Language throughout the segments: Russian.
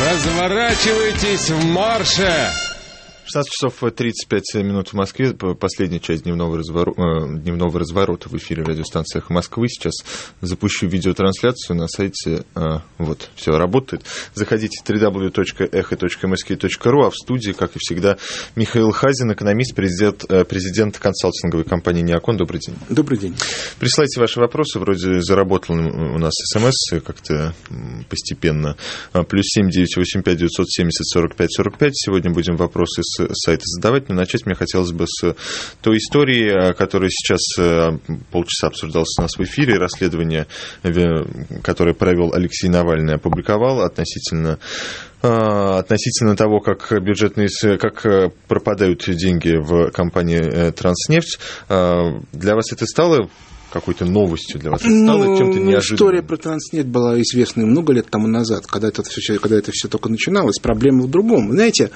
Разворачивайтесь в марше! 16 часов 35 минут в Москве. Последняя часть дневного, разворо... Э, дневного разворота в эфире радиостанции «Эхо Москвы». Сейчас запущу видеотрансляцию на сайте. Э, вот, все работает. Заходите www.echo.msk.ru, а в студии, как и всегда, Михаил Хазин, экономист, президент, э, президент консалтинговой компании «Неокон». Добрый день. Добрый день. Присылайте ваши вопросы. Вроде заработал у нас смс как-то постепенно. Плюс семь девять восемь пять девятьсот семьдесят сорок пять сорок пять. Сегодня будем вопросы с сайта задавать, но начать мне хотелось бы с той истории, которая сейчас э, полчаса обсуждалась у нас в эфире, расследование, которое провел Алексей Навальный, опубликовал относительно э, относительно того, как бюджетные, как э, пропадают деньги в компании Транснефть. Для вас это стало какой-то новостью для вас? Это стало ну, чем-то неожиданным? История про Транснет была известна много лет тому назад, когда это все, когда это все только начиналось. Проблема в другом. Знаете,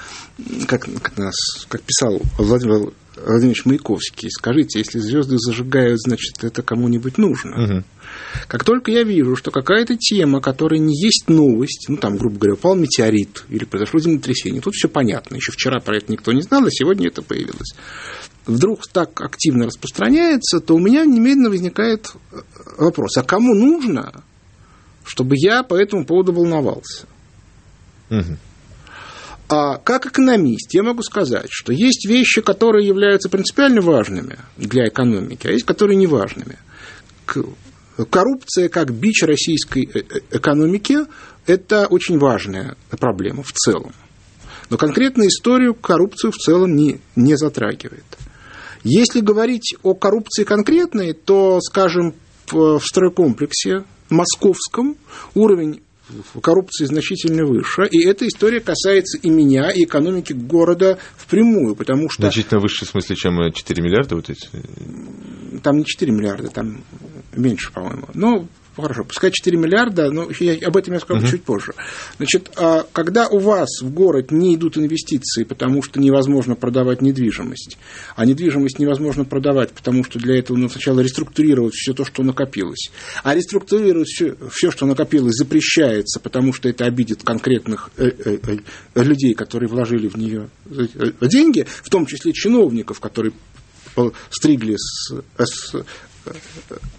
как, как, нас, как писал Владимир Владимирович Маяковский, скажите, если звезды зажигают, значит, это кому-нибудь нужно. Угу. Как только я вижу, что какая-то тема, которая не есть новость, ну, там, грубо говоря, упал метеорит или произошло землетрясение, тут все понятно. Еще вчера про это никто не знал, а сегодня это появилось вдруг так активно распространяется, то у меня немедленно возникает э, вопрос, а кому нужно, чтобы я по этому поводу волновался? Угу. А как экономист я могу сказать, что есть вещи, которые являются принципиально важными для экономики, а есть, которые не важными. Коррупция как бич российской э, э, экономики – это очень важная проблема в целом. Но конкретную историю коррупцию в целом не, не затрагивает. Если говорить о коррупции конкретной, то, скажем, в стройкомплексе московском уровень коррупции значительно выше, и эта история касается и меня, и экономики города впрямую, потому что... Значительно выше в смысле, чем 4 миллиарда вот эти? Там не 4 миллиарда, там меньше, по-моему. Ну, хорошо, пускай 4 миллиарда, но я, об этом я скажу uh-huh. чуть позже. Значит, а когда у вас в город не идут инвестиции, потому что невозможно продавать недвижимость, а недвижимость невозможно продавать, потому что для этого нужно сначала реструктурировать все то, что накопилось, а реструктурировать все, все что накопилось, запрещается, потому что это обидит конкретных э, э, э, людей, которые вложили в нее деньги, в том числе чиновников, которые стригли с, с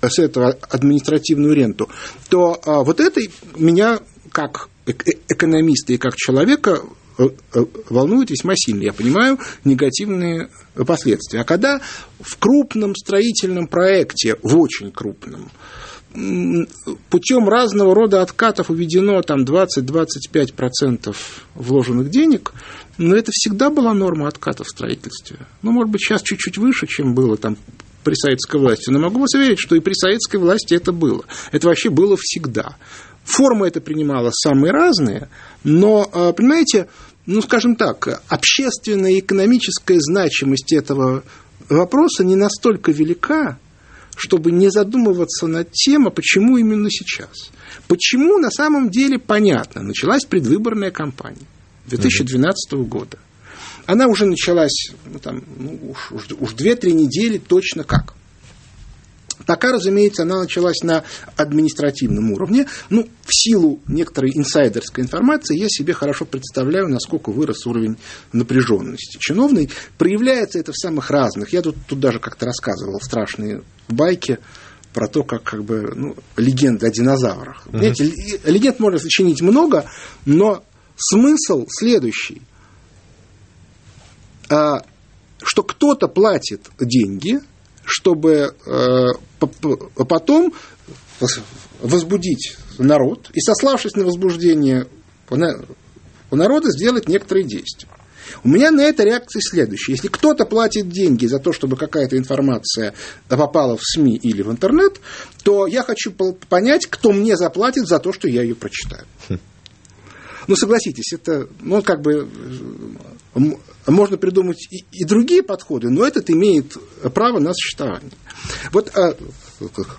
с этого административную ренту, то а, вот это меня как экономиста и как человека э, э, волнует весьма сильно. Я понимаю негативные последствия. А когда в крупном строительном проекте, в очень крупном, путем разного рода откатов уведено там 20-25% вложенных денег, но это всегда была норма отката в строительстве. Ну, может быть, сейчас чуть-чуть выше, чем было там при советской власти, но могу вас уверить, что и при советской власти это было. Это вообще было всегда. Формы это принимало самые разные, но, а, понимаете, ну, скажем так, общественная и экономическая значимость этого вопроса не настолько велика, чтобы не задумываться над тем, а почему именно сейчас. Почему на самом деле понятно, началась предвыборная кампания 2012 года. Она уже началась, ну, там, ну, уж, уж, уж 2-3 недели точно как. Пока, разумеется, она началась на административном уровне. Ну, в силу некоторой инсайдерской информации я себе хорошо представляю, насколько вырос уровень напряженности чиновной. Проявляется это в самых разных. Я тут, тут даже как-то рассказывал страшные байки про то, как, как бы, ну, легенды о динозаврах. Uh-huh. Знаете, легенд можно сочинить много, но смысл следующий – что кто-то платит деньги, чтобы э, потом возбудить народ и, сославшись на возбуждение у народа, сделать некоторые действия. У меня на это реакция следующая. Если кто-то платит деньги за то, чтобы какая-то информация попала в СМИ или в интернет, то я хочу понять, кто мне заплатит за то, что я ее прочитаю. Ну, согласитесь, это, ну, как бы можно придумать и, и другие подходы, но этот имеет право на существование. Вот а,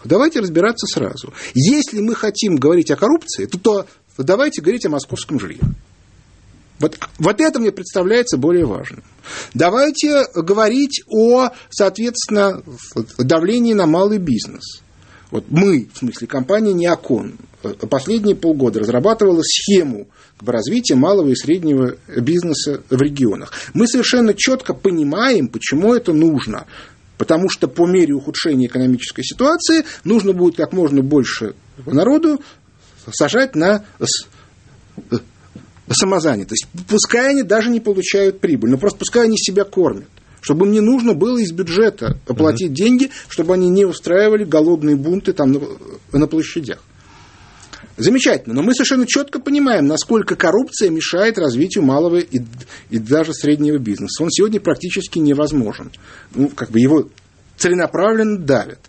давайте разбираться сразу. Если мы хотим говорить о коррупции, то, то давайте говорить о московском жилье. Вот, вот это мне представляется более важным. Давайте говорить о, соответственно, давлении на малый бизнес. Вот мы, в смысле компания Неокон, э, последние полгода разрабатывала схему развития малого и среднего бизнеса в регионах. Мы совершенно четко понимаем, почему это нужно. Потому что по мере ухудшения экономической ситуации нужно будет как можно больше народу сажать на э, самозанятость. Пускай они даже не получают прибыль, но просто пускай они себя кормят чтобы им не нужно было из бюджета оплатить mm-hmm. деньги, чтобы они не устраивали голодные бунты там на, на площадях. Замечательно, но мы совершенно четко понимаем, насколько коррупция мешает развитию малого и, и даже среднего бизнеса. Он сегодня практически невозможен. Ну, как бы его целенаправленно давят.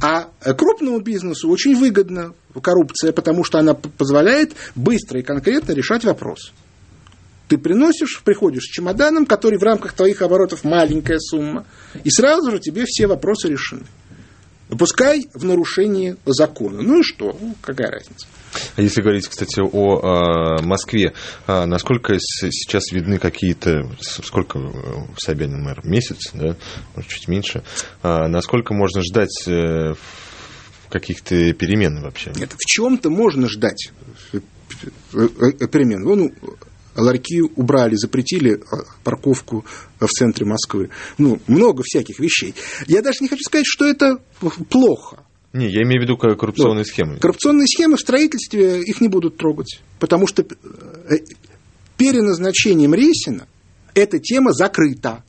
А крупному бизнесу очень выгодна коррупция, потому что она позволяет быстро и конкретно решать вопрос. Ты приносишь, приходишь с чемоданом, который в рамках твоих оборотов маленькая сумма, и сразу же тебе все вопросы решены. Пускай в нарушении закона. Ну и что? Ну, какая разница? А если говорить, кстати, о э, Москве, э, насколько сейчас видны какие-то, сколько Собянин мэр, месяц, да, может, чуть меньше, э, насколько можно ждать э, каких-то перемен вообще? Нет, в чем-то можно ждать перемен. Ну, ларьки убрали, запретили а, парковку в центре Москвы. Ну, много всяких вещей. Я даже не хочу сказать, что это плохо. Не, я имею в виду коррупционные Но, схемы. Коррупционные схемы в строительстве их не будут трогать, потому что э, переназначением Ресина эта тема закрыта.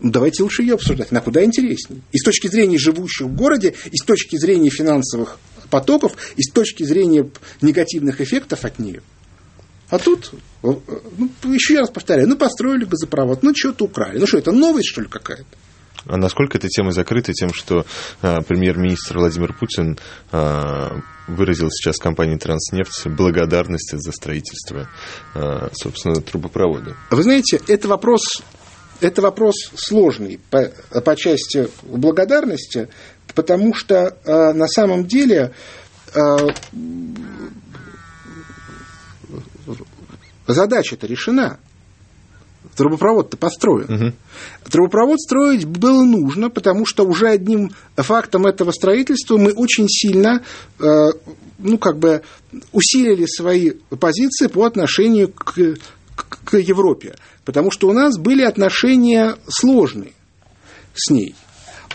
Ну, давайте лучше ее обсуждать. Она куда интереснее. И с точки зрения живущих в городе, и с точки зрения финансовых потоков, и с точки зрения негативных эффектов от нее. А тут, ну, еще раз повторяю, ну, построили газопровод, ну, что-то украли. Ну, что, это новость, что ли, какая-то? А насколько эта тема закрыта тем, что э, премьер-министр Владимир Путин э, выразил сейчас компании «Транснефть» благодарность за строительство, э, собственно, трубопровода? Вы знаете, это вопрос, это вопрос сложный по, по части благодарности, потому что э, на самом деле э, задача-то решена. Трубопровод-то построен. Угу. Трубопровод строить было нужно, потому что уже одним фактом этого строительства мы очень сильно, э, ну, как бы, усилили свои позиции по отношению к, к, к Европе. Потому что у нас были отношения сложные с ней.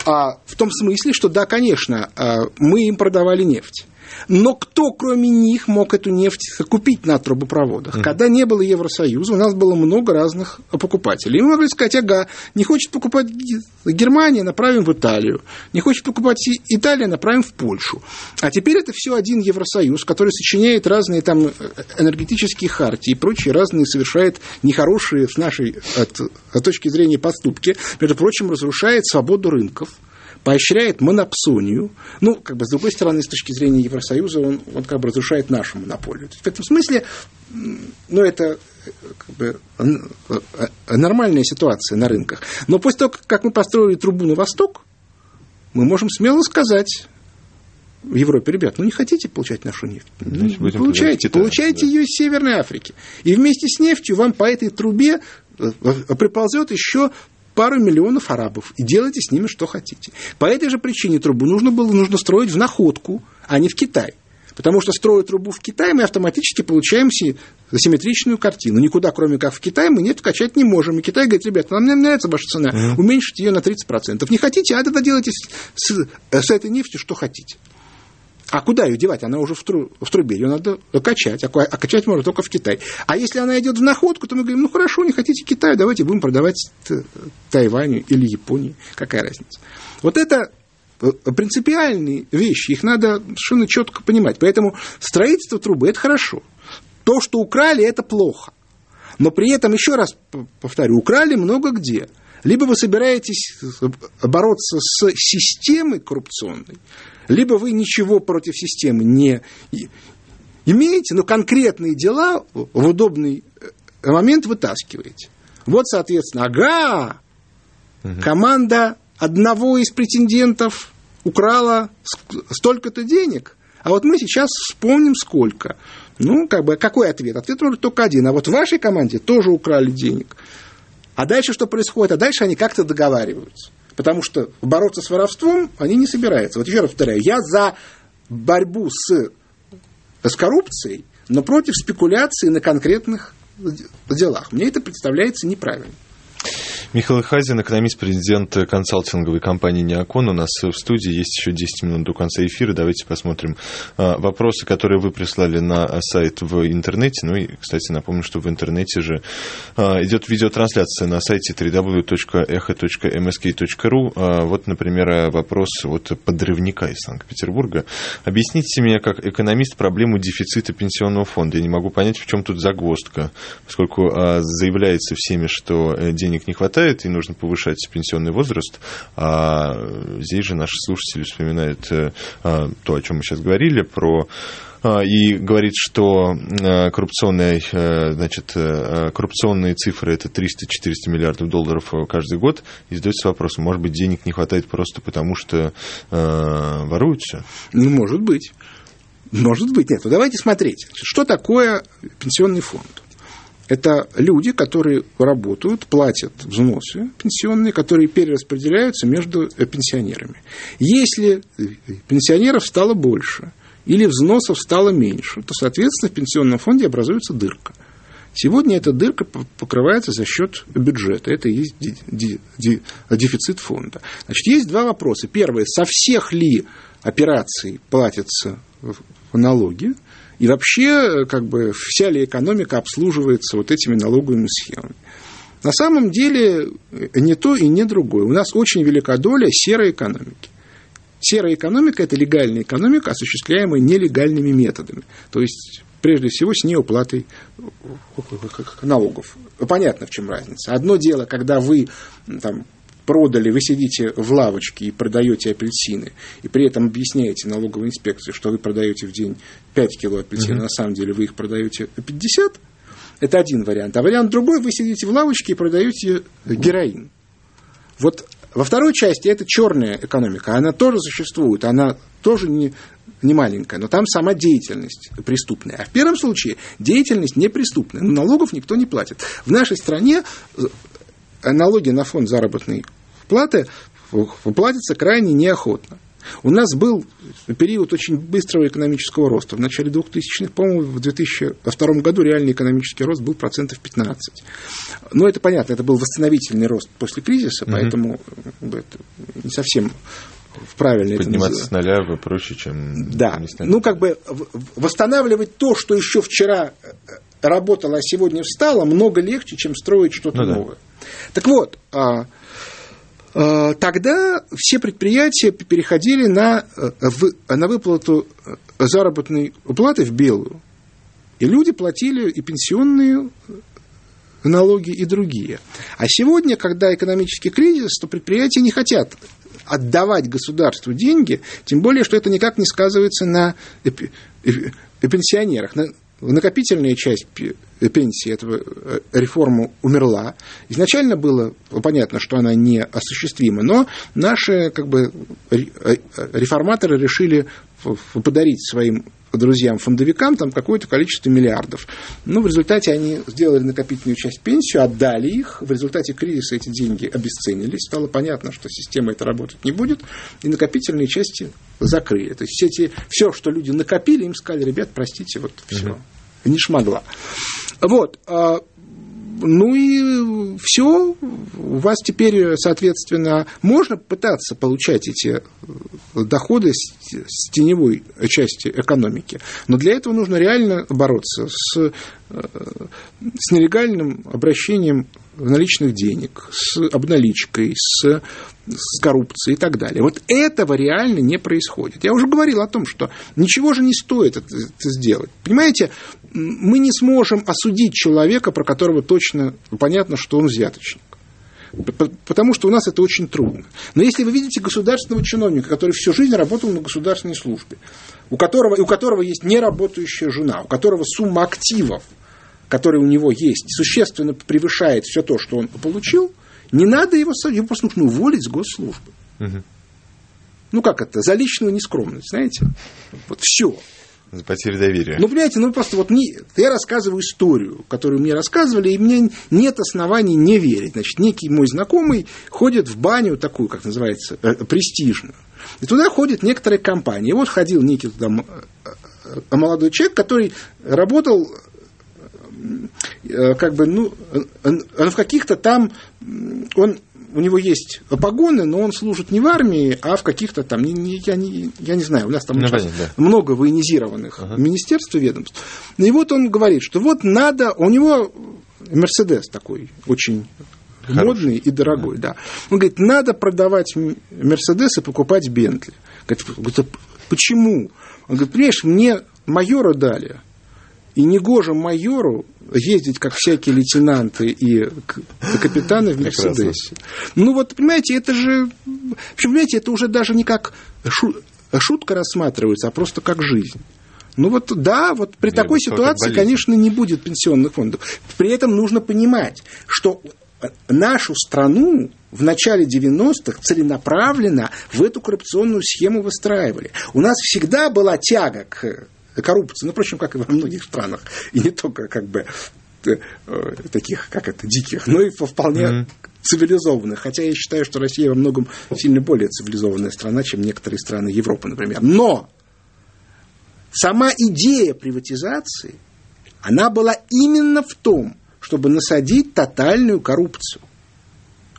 А в том смысле, что да, конечно, э, мы им продавали нефть. Но кто, кроме них, мог эту нефть купить на трубопроводах? Mm. Когда не было Евросоюза, у нас было много разных покупателей. И мы могли сказать, ага, не хочет покупать Германия, направим в Италию. Не хочет покупать Италия, направим в Польшу. А теперь это все один Евросоюз, который сочиняет разные там энергетические хартии и прочие разные совершает нехорошие с нашей от, от точки зрения поступки. Между прочим, разрушает свободу рынков поощряет монопсонию. Ну, как бы, с другой стороны, с точки зрения Евросоюза, он, он как бы разрушает нашу монополию. В этом смысле, ну, это как бы, нормальная ситуация на рынках. Но после того, как мы построили трубу на восток, мы можем смело сказать в Европе, ребят, ну не хотите получать нашу нефть? Значит, ну, получайте, получайте да. ее из Северной Африки. И вместе с нефтью вам по этой трубе э, приползет еще пару миллионов арабов и делайте с ними что хотите. По этой же причине трубу нужно было нужно строить в находку, а не в Китай. Потому что строя трубу в Китае, мы автоматически получаем симметричную картину. Никуда, кроме как в Китае, мы нефть качать не можем. И Китай говорит, ребята, нам не нравится ваша цена, уменьшите ее на 30%. Не хотите, а тогда делайте с, с этой нефтью что хотите. А куда ее девать? Она уже в, тру, в трубе, ее надо качать, а, а качать можно только в Китай. А если она идет в находку, то мы говорим, ну хорошо, не хотите Китаю, давайте будем продавать Тайваню или Японии, какая разница. Вот это э, принципиальные вещи, их надо совершенно четко понимать. Поэтому строительство трубы – это хорошо. То, что украли, это плохо. Но при этом, еще раз повторю, украли много где. Либо вы собираетесь бороться с системой коррупционной, либо вы ничего против системы не имеете, но конкретные дела в удобный э, момент вытаскиваете. Вот, соответственно, ага, угу. команда одного из претендентов украла столько-то денег, а вот мы сейчас вспомним сколько. Ну, как бы, какой ответ? Ответ может только один. А вот в вашей команде тоже украли денег. А дальше что происходит? А дальше они как-то договариваются. Потому что бороться с воровством они не собираются. Вот еще раз повторяю, я за борьбу с, с коррупцией, но против спекуляции на конкретных делах. Мне это представляется неправильно. Михаил Хазин, экономист, президент консалтинговой компании «Неокон». У нас в студии есть еще 10 минут до конца эфира. Давайте посмотрим а, вопросы, которые вы прислали на сайт в интернете. Ну и, кстати, напомню, что в интернете же а, идет видеотрансляция на сайте www.echo.msk.ru. А, вот, например, вопрос от подрывника из Санкт-Петербурга. Объясните мне, как экономист, проблему дефицита пенсионного фонда. Я не могу понять, в чем тут загвоздка, поскольку заявляется всеми, что э, денег не хватает, хватает, и нужно повышать пенсионный возраст. А здесь же наши слушатели вспоминают э, а, то, о чем мы сейчас говорили, про а, и говорит, что э, коррупционные, э, значит, коррупционные цифры это 300-400 миллиардов долларов каждый год. И задается вопрос, может быть, денег не хватает просто потому, что э, воруют все? Ну, может быть. Может быть, нет. Ну, давайте смотреть. Что такое пенсионный фонд? Это люди, которые работают, платят взносы пенсионные, которые перераспределяются между э, пенсионерами. Если пенсионеров стало больше или взносов стало меньше, то, соответственно, в пенсионном фонде образуется дырка. Сегодня эта дырка покрывается за счет бюджета. Это и есть дефицит фонда. Значит, есть два вопроса. Первое, со всех ли операций платятся налоги? И вообще, как бы, вся ли экономика обслуживается вот этими налоговыми схемами. На самом деле, не то и не другое. У нас очень велика доля серой экономики. Серая экономика – это легальная экономика, осуществляемая нелегальными методами. То есть, прежде всего, с неуплатой налогов. Понятно, в чем разница. Одно дело, когда вы там, продали, вы сидите в лавочке и продаете апельсины, и при этом объясняете налоговой инспекции, что вы продаете в день 5 кило апельсинов, mm-hmm. на самом деле вы их продаете 50, это один вариант. А вариант другой, вы сидите в лавочке и продаете героин. Вот во второй части это черная экономика, она тоже существует, она тоже не, не маленькая, но там сама деятельность преступная. А в первом случае деятельность не преступная, но налогов никто не платит. В нашей стране налоги на фонд заработной платы платятся крайне неохотно. У нас был период очень быстрого экономического роста. В начале 2000-х, по-моему, в 2002 году реальный экономический рост был процентов 15. Но это понятно, это был восстановительный рост после кризиса, поэтому mm это не совсем правильно Подниматься с нуля проще, чем... Да, ну как бы восстанавливать то, что еще вчера работало, а сегодня встало, много легче, чем строить что-то ну, новое. Да. Так вот, а, а, тогда все предприятия переходили на, э, на выплату э, заработной платы в белую. И люди платили и пенсионные налоги, и другие. А сегодня, когда экономический кризис, то предприятия не хотят отдавать государству деньги, тем более, что это никак не сказывается на пенсионерах накопительная часть пенсии этого э, реформы умерла. Изначально было понятно, что она не осуществима, но наши как бы, э, реформаторы решили подарить своим друзьям-фондовикам там какое-то количество миллиардов. Ну, в результате они сделали накопительную часть пенсию, отдали их. В результате кризиса эти деньги обесценились. Стало понятно, что система эта работать не будет. И накопительные части закрыли. То есть все, эти, все что люди накопили, им сказали, ребят, простите, вот все. Угу. Не шмогла. Вот. Ну и все, у вас теперь, соответственно, можно пытаться получать эти доходы с, теневой части экономики, но для этого нужно реально бороться с, э, с нелегальным обращением наличных денег, с обналичкой, с, с коррупцией и так далее. Вот этого реально не происходит. Я уже говорил о том, что ничего же не стоит это, это сделать. Понимаете, мы не сможем осудить человека, про которого точно понятно, что он взяточник. Потому что у нас это очень трудно. Но если вы видите государственного чиновника, который всю жизнь работал на государственной службе, у которого, у которого есть неработающая жена, у которого сумма активов – который у него есть, существенно превышает все то, что он получил, не надо его, его просто нужно уволить с госслужбы. Угу. Ну как это? За личную нескромность, знаете? Вот все. За потерю доверия. Ну, понимаете, ну просто вот не, я рассказываю историю, которую мне рассказывали, и мне нет оснований не верить. Значит, некий мой знакомый ходит в баню такую, как называется, э, престижную. И туда ходит некоторая компания. И вот ходил некий туда э, э, молодой человек, который работал как бы, ну, в каких-то там, он у него есть погоны, но он служит не в армии, а в каких-то там, не, не, я, не, я не знаю, у нас там ну, понятно, да. много военизированных ага. министерств и ведомств. И вот он говорит, что вот надо, у него Мерседес такой очень Хороший. модный и дорогой, да. да. Он говорит, надо продавать Мерседес и покупать Бентли. Говорит, «А почему? Он говорит, понимаешь, мне майора дали, и негоже майору ездить, как всякие лейтенанты и капитаны в Мерседесе. Ну вот, понимаете, это же... Понимаете, это уже даже не как шутка рассматривается, а просто как жизнь. Ну вот да, вот при Нет, такой ситуации, конечно, не будет пенсионных фондов. При этом нужно понимать, что нашу страну в начале 90-х целенаправленно в эту коррупционную схему выстраивали. У нас всегда была тяга к коррупции, ну, впрочем, как и во многих странах, и не только как бы э, таких, как это, диких, но и вполне mm-hmm. цивилизованных. Хотя я считаю, что Россия во многом сильно более цивилизованная страна, чем некоторые страны Европы, например. Но сама идея приватизации, она была именно в том, чтобы насадить тотальную коррупцию.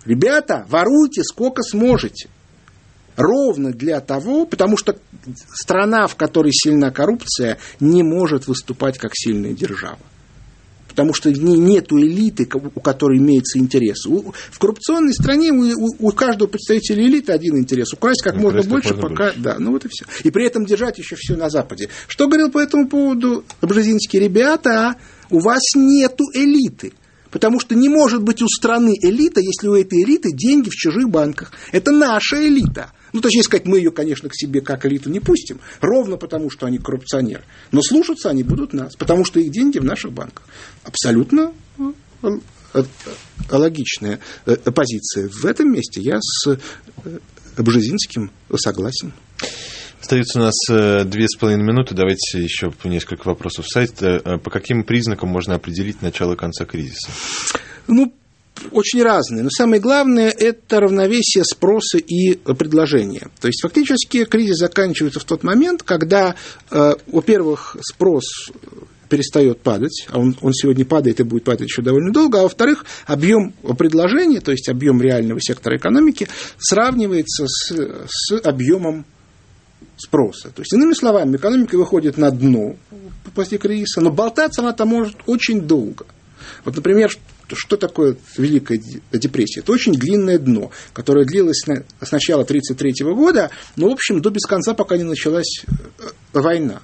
Ребята, воруйте сколько сможете ровно для того, потому что страна, в которой сильна коррупция, не может выступать как сильная держава. Потому что в ней нет элиты, у которой имеется интерес. В коррупционной стране у, у каждого представителя элиты один интерес. Украсть как можно больше, можно пока... Больше. Да, ну вот и все. И при этом держать еще все на Западе. Что говорил по этому поводу Бжезинский? Ребята, у вас нету элиты. Потому что не может быть у страны элита, если у этой элиты деньги в чужих банках. Это наша элита. Ну, точнее сказать, мы ее, конечно, к себе как элиту не пустим, ровно потому, что они коррупционеры. Но слушаться они будут нас, потому что их деньги в наших банках. Абсолютно э, э, логичная э, позиция. В этом месте я с Бжезинским согласен. Остается у нас две с половиной минуты. Давайте еще несколько вопросов. Сайт. По каким признакам можно определить начало конца кризиса? Ну, очень разные. Но самое главное – это равновесие спроса и предложения. То есть, фактически, кризис заканчивается в тот момент, когда, э, во-первых, спрос перестает падать, а он, он сегодня падает и будет падать еще довольно долго, а во-вторых, объем предложения, то есть объем реального сектора экономики, сравнивается с, с объемом спроса. То есть, иными словами, экономика выходит на дно после кризиса, но болтаться она там может очень долго. Вот, например, что такое Великая депрессия? Это очень длинное дно, которое длилось с начала 1933 года, но, в общем, до без конца, пока не началась э, война.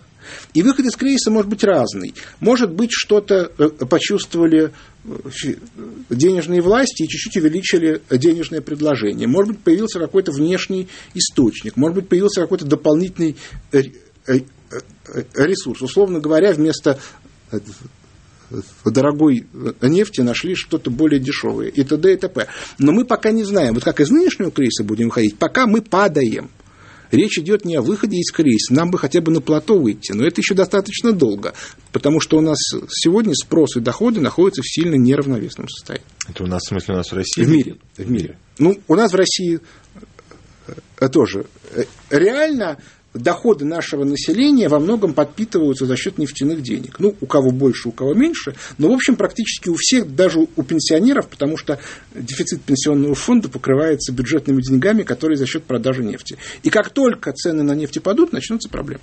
И выход из кризиса может быть разный. Может быть, что-то э, почувствовали э, денежные власти и чуть-чуть увеличили денежное предложение. Может быть, появился какой-то внешний источник. Может быть, появился какой-то дополнительный ресурс. Условно говоря, вместо дорогой нефти нашли что-то более дешевое и т.д. и т.п. Но мы пока не знаем, вот как из нынешнего кризиса будем выходить, пока мы падаем. Речь идет не о выходе из кризиса, нам бы хотя бы на плато выйти, но это еще достаточно долго, потому что у нас сегодня спрос и доходы находятся в сильно неравновесном состоянии. Это у нас, в смысле, у нас в России? В мире. В мире. Ну, у нас в России э, тоже. Э, реально доходы нашего населения во многом подпитываются за счет нефтяных денег. Ну, у кого больше, у кого меньше, но, в общем, практически у всех, даже у пенсионеров, потому что дефицит пенсионного фонда покрывается бюджетными деньгами, которые за счет продажи нефти. И как только цены на нефть падут, начнутся проблемы.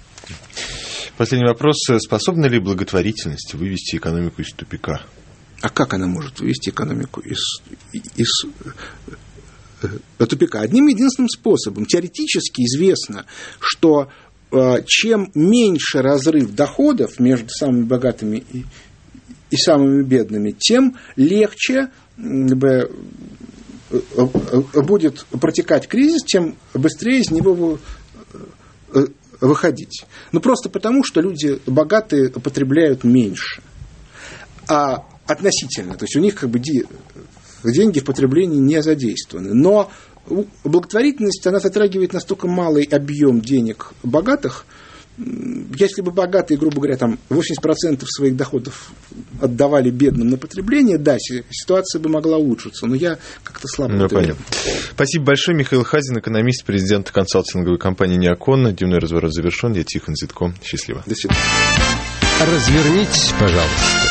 Последний вопрос. Способна ли благотворительность вывести экономику из тупика? А как она может вывести экономику из, из Э, тупика. Одним единственным способом. Теоретически известно, что э, чем меньше разрыв доходов между самыми богатыми и, и самыми бедными, тем легче э, будет протекать кризис, тем быстрее из него выходить. Ну, просто потому, что люди богатые потребляют меньше. А относительно, то есть у них как бы деньги в потреблении не задействованы. Но благотворительность, она затрагивает настолько малый объем денег богатых, если бы богатые, грубо говоря, там 80% своих доходов отдавали бедным на потребление, да, ситуация бы могла улучшиться, но я как-то слабо ну, понятно. Спасибо большое, Михаил Хазин, экономист, президент консалтинговой компании «Неокон». Дневной разворот завершен. Я Тихон Зитко. Счастливо. До свидания. Развернитесь, пожалуйста.